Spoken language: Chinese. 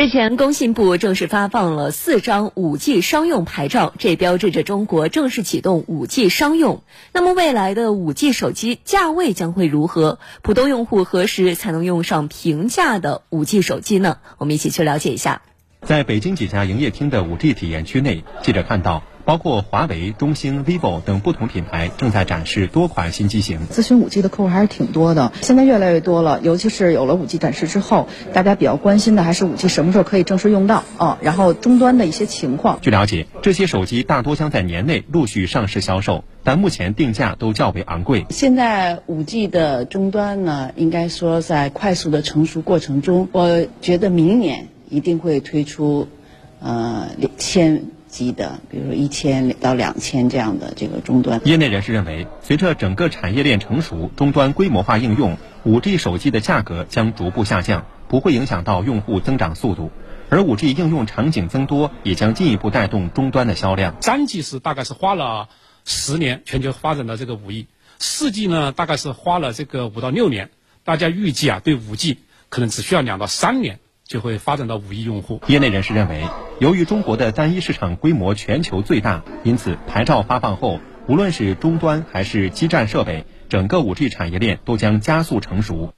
日前，工信部正式发放了四张 5G 商用牌照，这标志着中国正式启动 5G 商用。那么，未来的 5G 手机价位将会如何？普通用户何时才能用上平价的 5G 手机呢？我们一起去了解一下。在北京几家营业厅的 5G 体验区内，记者看到。包括华为、中兴、vivo 等不同品牌正在展示多款新机型。咨询五 G 的客户还是挺多的，现在越来越多了。尤其是有了五 G 展示之后，大家比较关心的还是五 G 什么时候可以正式用到啊？然后终端的一些情况。据了解，这些手机大多将在年内陆续上市销售，但目前定价都较为昂贵。现在五 G 的终端呢，应该说在快速的成熟过程中，我觉得明年一定会推出，呃，千。级的，比如说一千到两千这样的这个终端。业内人士认为，随着整个产业链成熟，终端规模化应用，，5G 手机的价格将逐步下降，不会影响到用户增长速度。而 5G 应用场景增多，也将进一步带动终端的销量。三 G 是大概是花了十年，全球发展的这个五亿；四 G 呢，大概是花了这个五到六年。大家预计啊，对 5G 可能只需要两到三年。就会发展到五亿用户。业内人士认为，由于中国的单一市场规模全球最大，因此牌照发放后，无论是终端还是基站设备，整个五 G 产业链都将加速成熟。